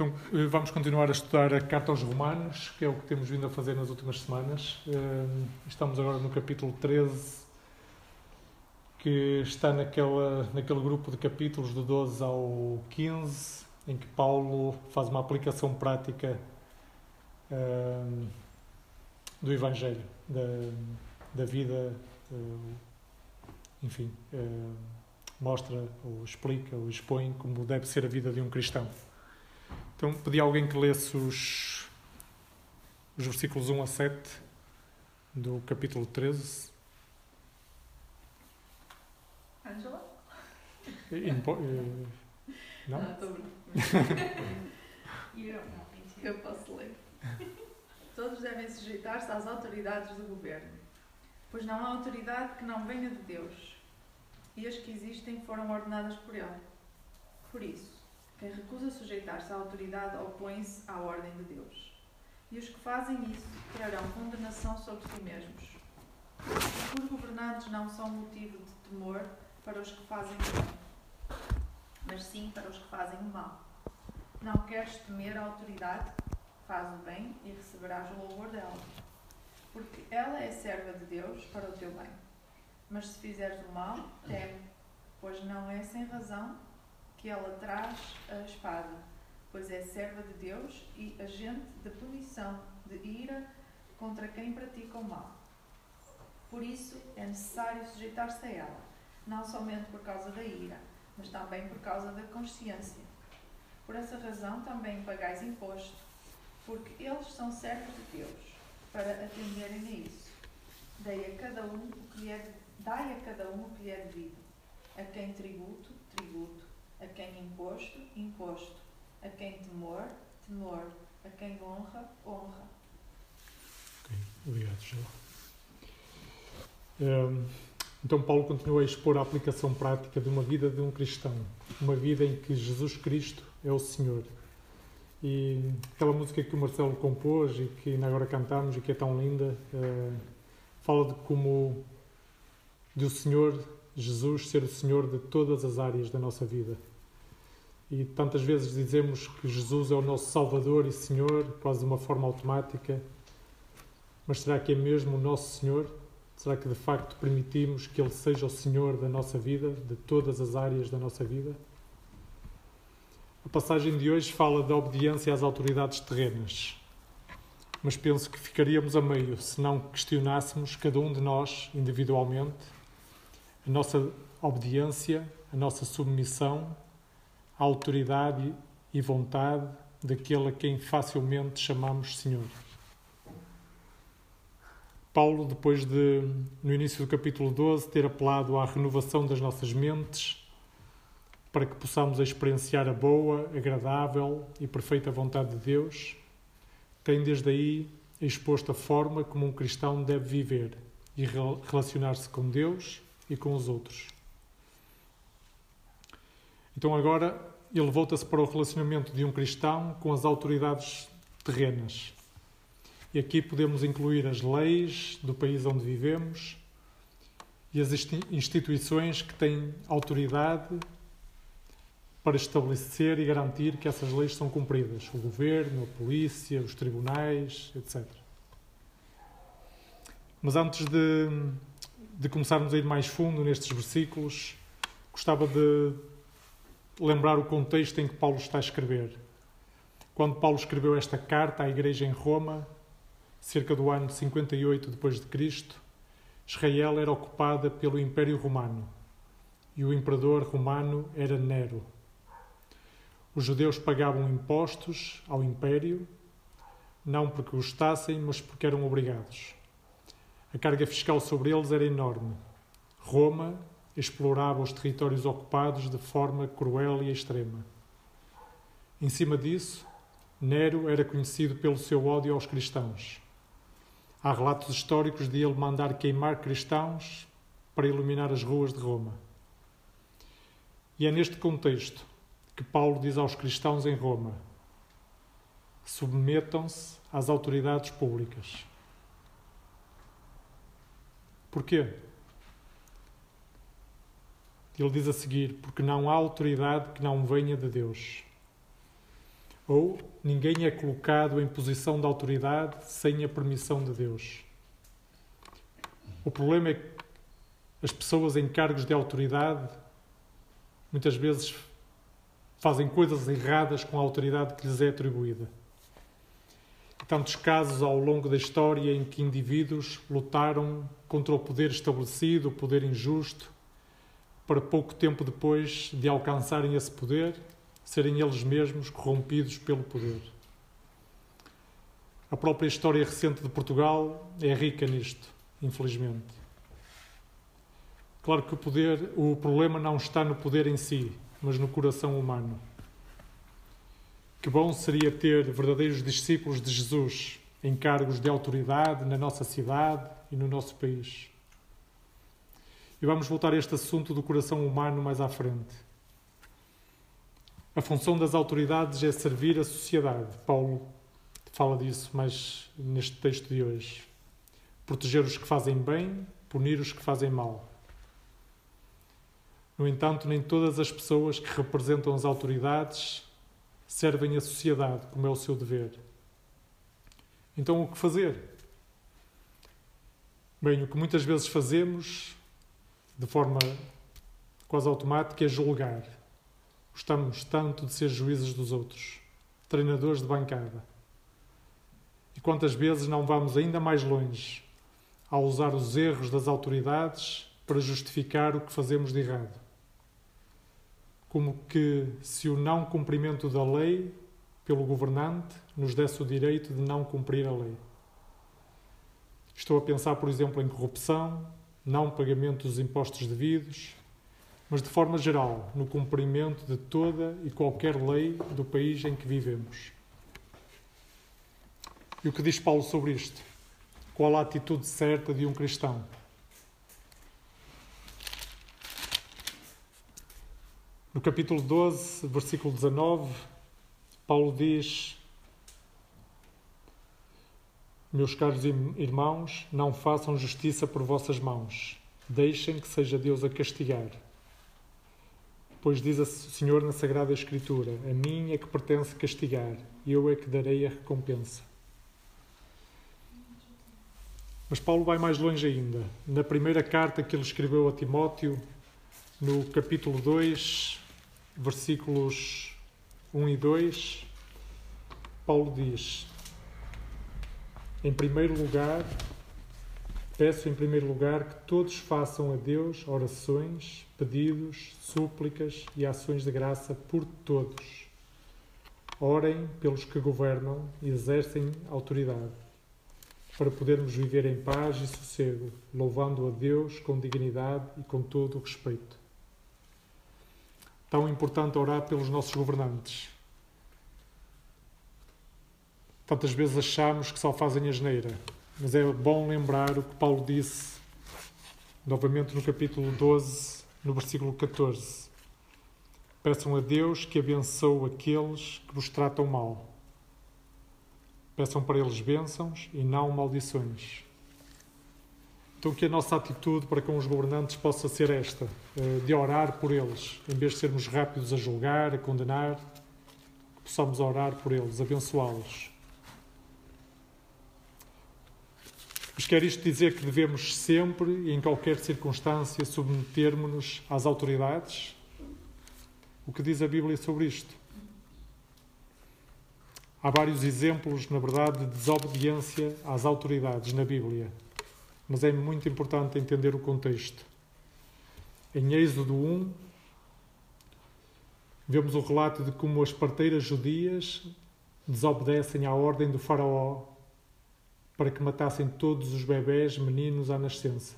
Então, eh, vamos continuar a estudar a Carta aos Romanos, que é o que temos vindo a fazer nas últimas semanas. Eh, estamos agora no capítulo 13, que está naquela, naquele grupo de capítulos do 12 ao 15, em que Paulo faz uma aplicação prática uh, do Evangelho, da, da vida, enfim, mostra ou explica ou expõe como deve ser a vida de um cristão. Então pedi a alguém que lesse os, os versículos 1 a 7 do capítulo 13. Ângela? Não? Não, estou eu, eu posso ler. Todos devem sujeitar-se às autoridades do governo, pois não há autoridade que não venha de Deus, e as que existem foram ordenadas por Ele. Por isso, quem recusa sujeitar-se à autoridade opõe-se à ordem de Deus. E os que fazem isso trarão condenação sobre si mesmos. Os governantes não são motivo de temor para os que fazem bem, mas sim para os que fazem o mal. Não queres temer a autoridade? Faz o bem e receberás o louvor dela. Porque ela é serva de Deus para o teu bem. Mas se fizeres o mal, teme, pois não é sem razão que ela traz a espada, pois é serva de Deus e agente de punição, de ira contra quem pratica o mal. Por isso é necessário sujeitar-se a ela, não somente por causa da ira, mas também por causa da consciência. Por essa razão também pagais imposto, porque eles são servos de Deus, para atenderem a isso. Dai a cada um o que lhe é, dai a cada um o que lhe é devido. A quem tributo, tributo a quem imposto, imposto, a quem temor, temor, a quem honra, honra. Ok, obrigado, Sheila. Um, então, Paulo continua a expor a aplicação prática de uma vida de um cristão, uma vida em que Jesus Cristo é o Senhor. E aquela música que o Marcelo compôs e que ainda agora cantamos e que é tão linda, uh, fala de como de o Senhor Jesus ser o Senhor de todas as áreas da nossa vida. E tantas vezes dizemos que Jesus é o nosso Salvador e Senhor, quase de uma forma automática. Mas será que é mesmo o nosso Senhor? Será que de facto permitimos que Ele seja o Senhor da nossa vida, de todas as áreas da nossa vida? A passagem de hoje fala da obediência às autoridades terrenas. Mas penso que ficaríamos a meio se não questionássemos, cada um de nós, individualmente, a nossa obediência, a nossa submissão autoridade e vontade daquele a quem facilmente chamamos Senhor. Paulo, depois de, no início do capítulo 12, ter apelado à renovação das nossas mentes, para que possamos experienciar a boa, agradável e perfeita vontade de Deus, tem desde aí exposto a forma como um cristão deve viver e relacionar-se com Deus e com os outros. Então, agora, ele volta-se para o relacionamento de um cristão com as autoridades terrenas. E aqui podemos incluir as leis do país onde vivemos e as instituições que têm autoridade para estabelecer e garantir que essas leis são cumpridas: o governo, a polícia, os tribunais, etc. Mas antes de, de começarmos a ir mais fundo nestes versículos, gostava de lembrar o contexto em que Paulo está a escrever. Quando Paulo escreveu esta carta à igreja em Roma, cerca do ano 58 depois de Cristo, Israel era ocupada pelo Império Romano e o imperador romano era Nero. Os judeus pagavam impostos ao império, não porque gostassem, mas porque eram obrigados. A carga fiscal sobre eles era enorme. Roma explorava os territórios ocupados de forma cruel e extrema. Em cima disso, Nero era conhecido pelo seu ódio aos cristãos. Há relatos históricos de ele mandar queimar cristãos para iluminar as ruas de Roma. E é neste contexto que Paulo diz aos cristãos em Roma: submetam-se às autoridades públicas. Porquê? Ele diz a seguir: Porque não há autoridade que não venha de Deus. Ou ninguém é colocado em posição de autoridade sem a permissão de Deus. O problema é que as pessoas em cargos de autoridade muitas vezes fazem coisas erradas com a autoridade que lhes é atribuída. Tantos casos ao longo da história em que indivíduos lutaram contra o poder estabelecido, o poder injusto, para pouco tempo depois de alcançarem esse poder, serem eles mesmos corrompidos pelo poder. A própria história recente de Portugal é rica nisto, infelizmente. Claro que o poder, o problema não está no poder em si, mas no coração humano. Que bom seria ter verdadeiros discípulos de Jesus em cargos de autoridade na nossa cidade e no nosso país. E vamos voltar a este assunto do coração humano mais à frente. A função das autoridades é servir a sociedade. Paulo fala disso mais neste texto de hoje. Proteger os que fazem bem, punir os que fazem mal. No entanto, nem todas as pessoas que representam as autoridades servem a sociedade como é o seu dever. Então, o que fazer? Bem, o que muitas vezes fazemos, de forma quase automática, é julgar. Gostamos tanto de ser juízes dos outros, treinadores de bancada. E quantas vezes não vamos ainda mais longe ao usar os erros das autoridades para justificar o que fazemos de errado? como que se o não cumprimento da lei pelo governante nos desse o direito de não cumprir a lei. Estou a pensar, por exemplo, em corrupção, não pagamento dos impostos devidos, mas de forma geral, no cumprimento de toda e qualquer lei do país em que vivemos. E o que diz Paulo sobre isto? Qual a atitude certa de um cristão? No capítulo 12, versículo 19, Paulo diz: Meus caros irmãos, não façam justiça por vossas mãos, deixem que seja Deus a castigar. Pois diz o Senhor na Sagrada Escritura: A mim é que pertence castigar, eu é que darei a recompensa. Mas Paulo vai mais longe ainda. Na primeira carta que ele escreveu a Timóteo, no capítulo 2, versículos 1 e 2, Paulo diz: Em primeiro lugar, peço em primeiro lugar que todos façam a Deus orações, pedidos, súplicas e ações de graça por todos. Orem pelos que governam e exercem autoridade, para podermos viver em paz e sossego, louvando a Deus com dignidade e com todo o respeito tão importante orar pelos nossos governantes. Tantas vezes achamos que só fazem a geneira, mas é bom lembrar o que Paulo disse, novamente no capítulo 12, no versículo 14. Peçam a Deus que abençoe aqueles que vos tratam mal. Peçam para eles bênçãos e não maldições. Então, que a nossa atitude para com os governantes possa ser esta, eh, de orar por eles, em vez de sermos rápidos a julgar, a condenar, possamos orar por eles, abençoá-los. Mas quer isto dizer que devemos sempre e em qualquer circunstância submetermos-nos às autoridades? O que diz a Bíblia sobre isto? Há vários exemplos, na verdade, de desobediência às autoridades na Bíblia mas é muito importante entender o contexto. Em Êxodo 1, vemos o relato de como as parteiras judias desobedecem à ordem do Faraó para que matassem todos os bebés meninos à nascença.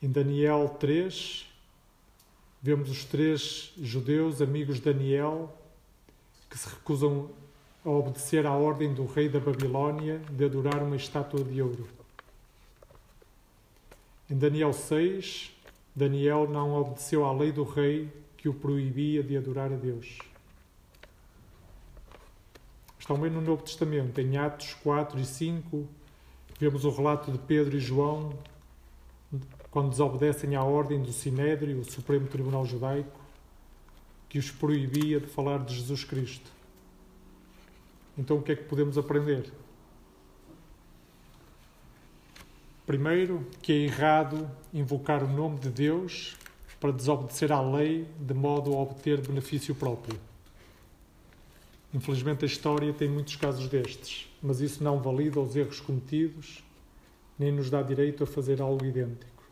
Em Daniel 3, vemos os três judeus, amigos de Daniel, que se recusam a obedecer à ordem do rei da Babilónia de adorar uma estátua de ouro. Em Daniel 6, Daniel não obedeceu à lei do rei que o proibia de adorar a Deus. Mas também no Novo Testamento, em Atos 4 e 5, vemos o relato de Pedro e João quando desobedecem à ordem do Sinédrio, o Supremo Tribunal Judaico, que os proibia de falar de Jesus Cristo. Então, o que é que podemos aprender? Primeiro, que é errado invocar o nome de Deus para desobedecer à lei de modo a obter benefício próprio. Infelizmente, a história tem muitos casos destes, mas isso não valida os erros cometidos nem nos dá direito a fazer algo idêntico.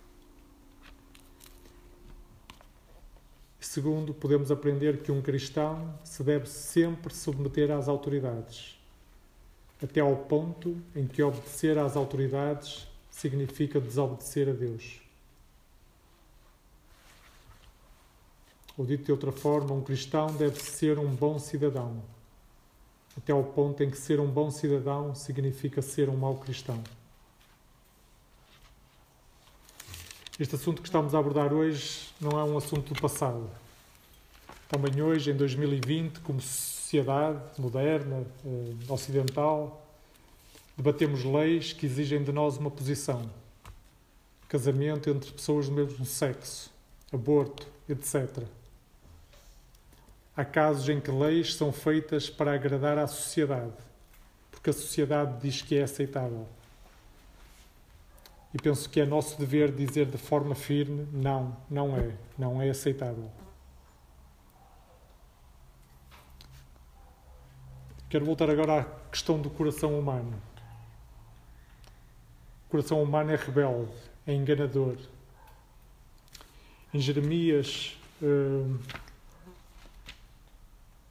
Segundo, podemos aprender que um cristão se deve sempre submeter às autoridades, até ao ponto em que obedecer às autoridades significa desobedecer a Deus. Ou dito de outra forma, um cristão deve ser um bom cidadão, até ao ponto em que ser um bom cidadão significa ser um mau cristão. Este assunto que estamos a abordar hoje não é um assunto do passado. Também hoje, em 2020, como sociedade moderna, eh, ocidental, Debatemos leis que exigem de nós uma posição. Casamento entre pessoas do mesmo sexo, aborto, etc. Há casos em que leis são feitas para agradar à sociedade, porque a sociedade diz que é aceitável. E penso que é nosso dever dizer de forma firme: não, não é, não é aceitável. Quero voltar agora à questão do coração humano coração humano é rebelde, é enganador. Em Jeremias, hum,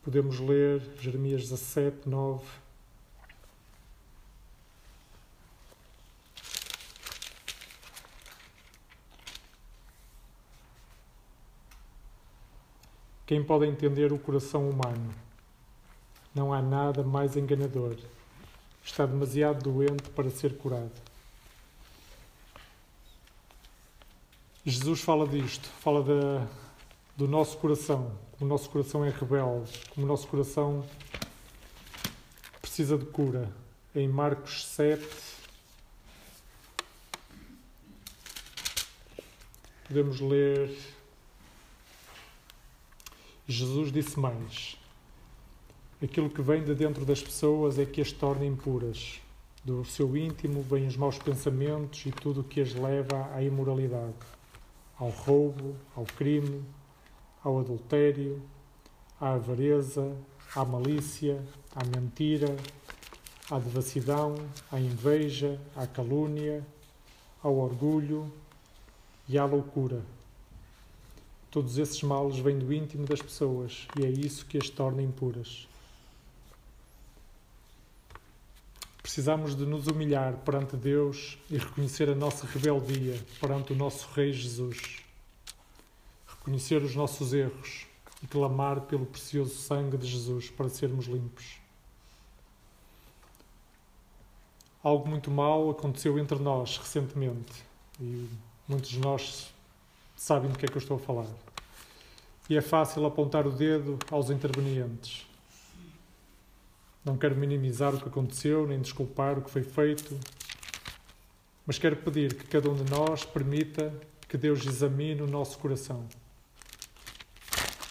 podemos ler Jeremias 17, 9. Quem pode entender o coração humano? Não há nada mais enganador. Está demasiado doente para ser curado. Jesus fala disto, fala da, do nosso coração, como o nosso coração é rebelde, como o nosso coração precisa de cura. Em Marcos 7, podemos ler. Jesus disse mais: Aquilo que vem de dentro das pessoas é que as torna impuras. Do seu íntimo vêm os maus pensamentos e tudo o que as leva à imoralidade ao roubo, ao crime, ao adultério, à avareza, à malícia, à mentira, à devassidão, à inveja, à calúnia, ao orgulho e à loucura. Todos esses males vêm do íntimo das pessoas e é isso que as torna impuras. Precisamos de nos humilhar perante Deus e reconhecer a nossa rebeldia perante o nosso Rei Jesus. Reconhecer os nossos erros e clamar pelo precioso sangue de Jesus para sermos limpos. Algo muito mal aconteceu entre nós recentemente e muitos de nós sabem do que é que eu estou a falar. E é fácil apontar o dedo aos intervenientes não quero minimizar o que aconteceu, nem desculpar o que foi feito, mas quero pedir que cada um de nós permita que Deus examine o nosso coração.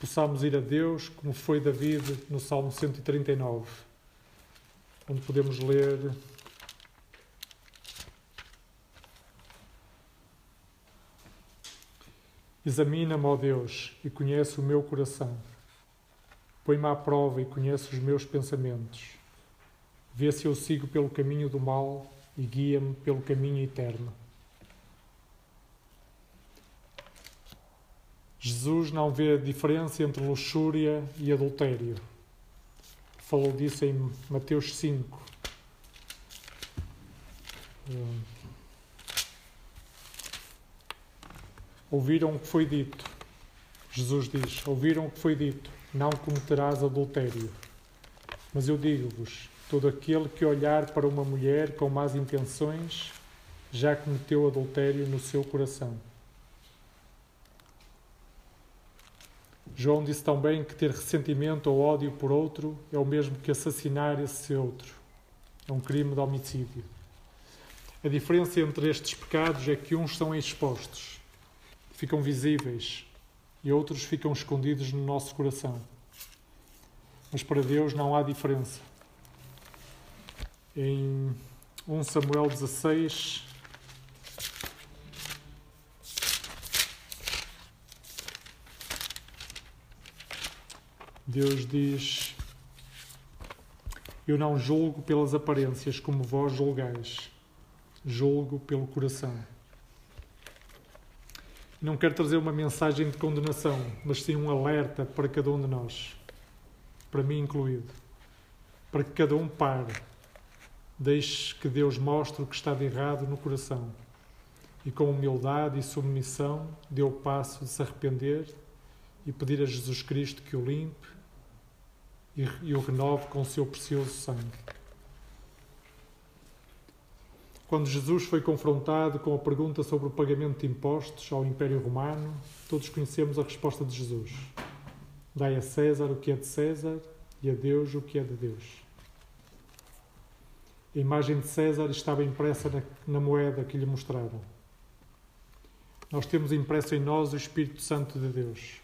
Possamos ir a Deus, como foi David no Salmo 139, onde podemos ler. Examina-me, ó Deus, e conhece o meu coração Põe-me à prova e conhece os meus pensamentos. Vê se eu sigo pelo caminho do mal e guia-me pelo caminho eterno. Jesus não vê a diferença entre luxúria e adultério. Falou disso em Mateus 5. Ouviram o que foi dito. Jesus diz: Ouviram o que foi dito não cometerás adultério. Mas eu digo-vos: todo aquele que olhar para uma mulher com más intenções já cometeu adultério no seu coração. João disse também que ter ressentimento ou ódio por outro é o mesmo que assassinar esse outro. É um crime de homicídio. A diferença entre estes pecados é que uns são expostos, ficam visíveis, e outros ficam escondidos no nosso coração. Mas para Deus não há diferença. Em 1 Samuel 16, Deus diz: Eu não julgo pelas aparências como vós julgais, julgo pelo coração. Não quero trazer uma mensagem de condenação, mas sim um alerta para cada um de nós, para mim incluído, para que cada um pare, deixe que Deus mostre o que está de errado no coração e com humildade e submissão dê o passo de se arrepender e pedir a Jesus Cristo que o limpe e o renove com o seu precioso sangue. Quando Jesus foi confrontado com a pergunta sobre o pagamento de impostos ao Império Romano, todos conhecemos a resposta de Jesus: Dai a César o que é de César e a Deus o que é de Deus. A imagem de César estava impressa na, na moeda que lhe mostraram. Nós temos impresso em nós o Espírito Santo de Deus.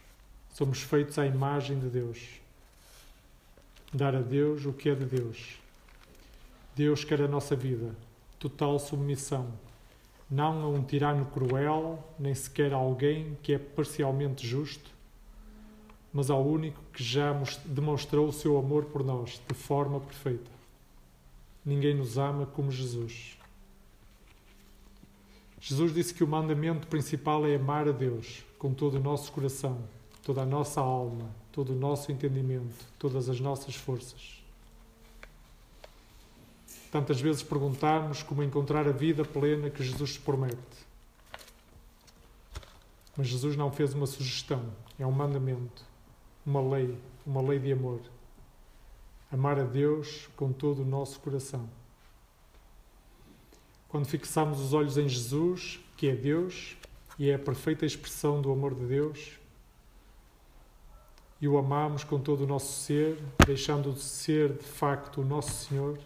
Somos feitos à imagem de Deus dar a Deus o que é de Deus. Deus quer a nossa vida, total submissão, não a um tirano cruel, nem sequer a alguém que é parcialmente justo, mas ao único que já demonstrou o seu amor por nós de forma perfeita. Ninguém nos ama como Jesus. Jesus disse que o mandamento principal é amar a Deus com todo o nosso coração, toda a nossa alma, todo o nosso entendimento, todas as nossas forças. Tantas vezes perguntarmos como encontrar a vida plena que Jesus promete. Mas Jesus não fez uma sugestão, é um mandamento, uma lei, uma lei de amor. Amar a Deus com todo o nosso coração. Quando fixamos os olhos em Jesus, que é Deus e é a perfeita expressão do amor de Deus, e o amamos com todo o nosso ser, deixando de ser de facto o nosso Senhor,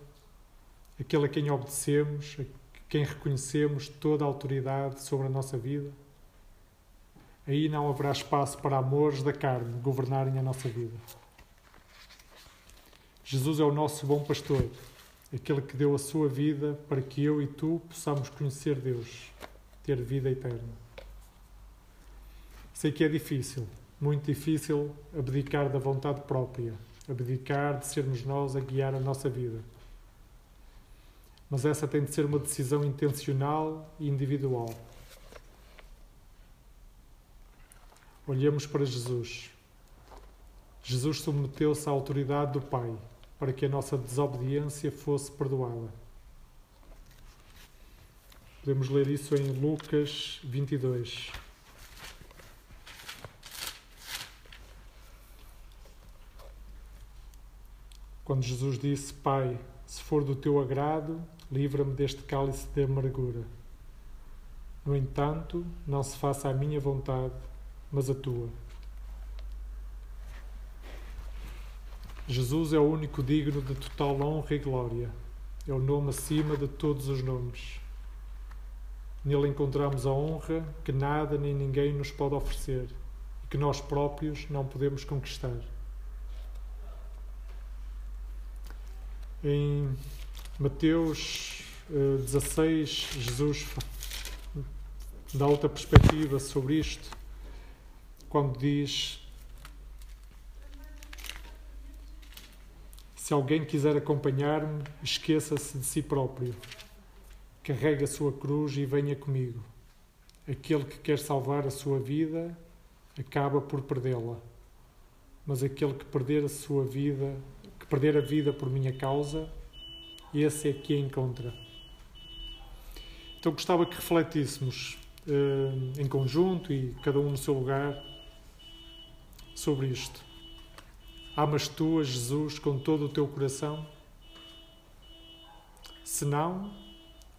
aquele a quem obedecemos, a quem reconhecemos toda a autoridade sobre a nossa vida, aí não haverá espaço para amores da carne governarem a nossa vida. Jesus é o nosso bom pastor, aquele que deu a sua vida para que eu e tu possamos conhecer Deus, ter vida eterna. Sei que é difícil, muito difícil abdicar da vontade própria, abdicar de sermos nós a guiar a nossa vida. Mas essa tem de ser uma decisão intencional e individual. Olhemos para Jesus. Jesus submeteu-se à autoridade do Pai para que a nossa desobediência fosse perdoada. Podemos ler isso em Lucas 22. Quando Jesus disse: Pai, se for do teu agrado, livra-me deste cálice de amargura. No entanto, não se faça a minha vontade, mas a tua. Jesus é o único digno de total honra e glória. É o nome acima de todos os nomes. Nele encontramos a honra que nada nem ninguém nos pode oferecer e que nós próprios não podemos conquistar. Em Mateus 16, eh, Jesus dá outra perspectiva sobre isto, quando diz: Se alguém quiser acompanhar-me, esqueça-se de si próprio, carregue a sua cruz e venha comigo. Aquele que quer salvar a sua vida acaba por perdê-la, mas aquele que perder a sua vida perder a vida por minha causa, esse é que a encontra. Então gostava que refletíssemos uh, em conjunto e cada um no seu lugar sobre isto. Amas tu a Jesus com todo o teu coração? Se não,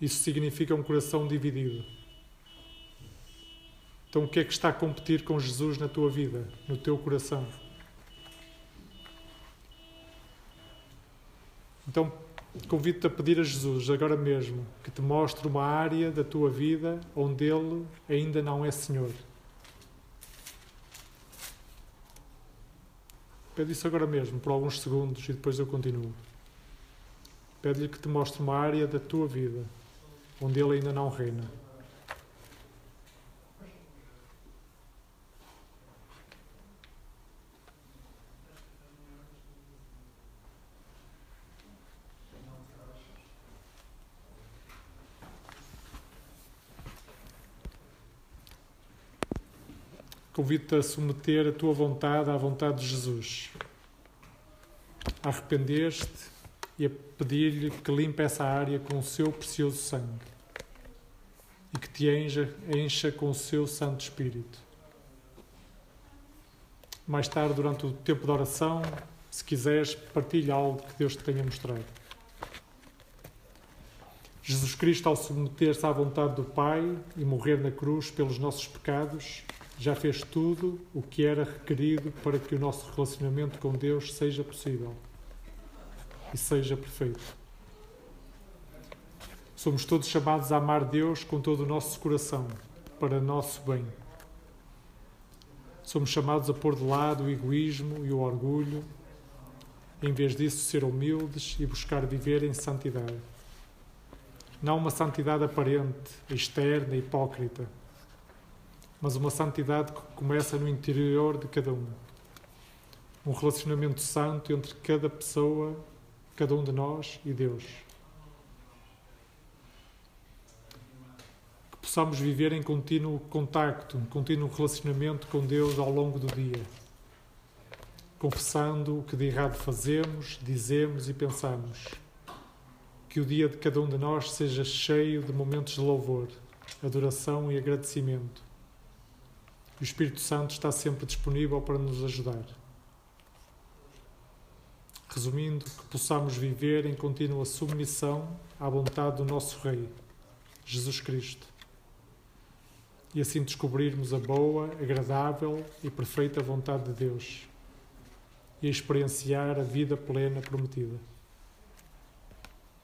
isso significa um coração dividido. Então, o que é que está a competir com Jesus na tua vida, no teu coração? Então, convido-te a pedir a Jesus, agora mesmo, que te mostre uma área da tua vida onde Ele ainda não é Senhor. Pede isso agora mesmo, por alguns segundos, e depois eu continuo. Pede-lhe que te mostre uma área da tua vida onde Ele ainda não reina. Convido-te a submeter a tua vontade à vontade de Jesus, a arrepender-te e a pedir-lhe que limpe essa área com o seu precioso sangue e que te encha, encha com o seu Santo Espírito. Mais tarde, durante o tempo de oração, se quiseres, partilha algo que Deus te tenha mostrado. Jesus Cristo, ao submeter-se à vontade do Pai e morrer na cruz pelos nossos pecados, já fez tudo o que era requerido para que o nosso relacionamento com Deus seja possível e seja perfeito. Somos todos chamados a amar Deus com todo o nosso coração, para nosso bem. Somos chamados a pôr de lado o egoísmo e o orgulho, em vez disso, ser humildes e buscar viver em santidade. Não uma santidade aparente, externa, hipócrita mas uma santidade que começa no interior de cada um. Um relacionamento santo entre cada pessoa, cada um de nós e Deus. Que possamos viver em contínuo contacto, um contínuo relacionamento com Deus ao longo do dia, confessando o que de errado fazemos, dizemos e pensamos. Que o dia de cada um de nós seja cheio de momentos de louvor, adoração e agradecimento o Espírito Santo está sempre disponível para nos ajudar. Resumindo, que possamos viver em contínua submissão à vontade do nosso Rei, Jesus Cristo, e assim descobrirmos a boa, agradável e perfeita vontade de Deus e experienciar a vida plena prometida.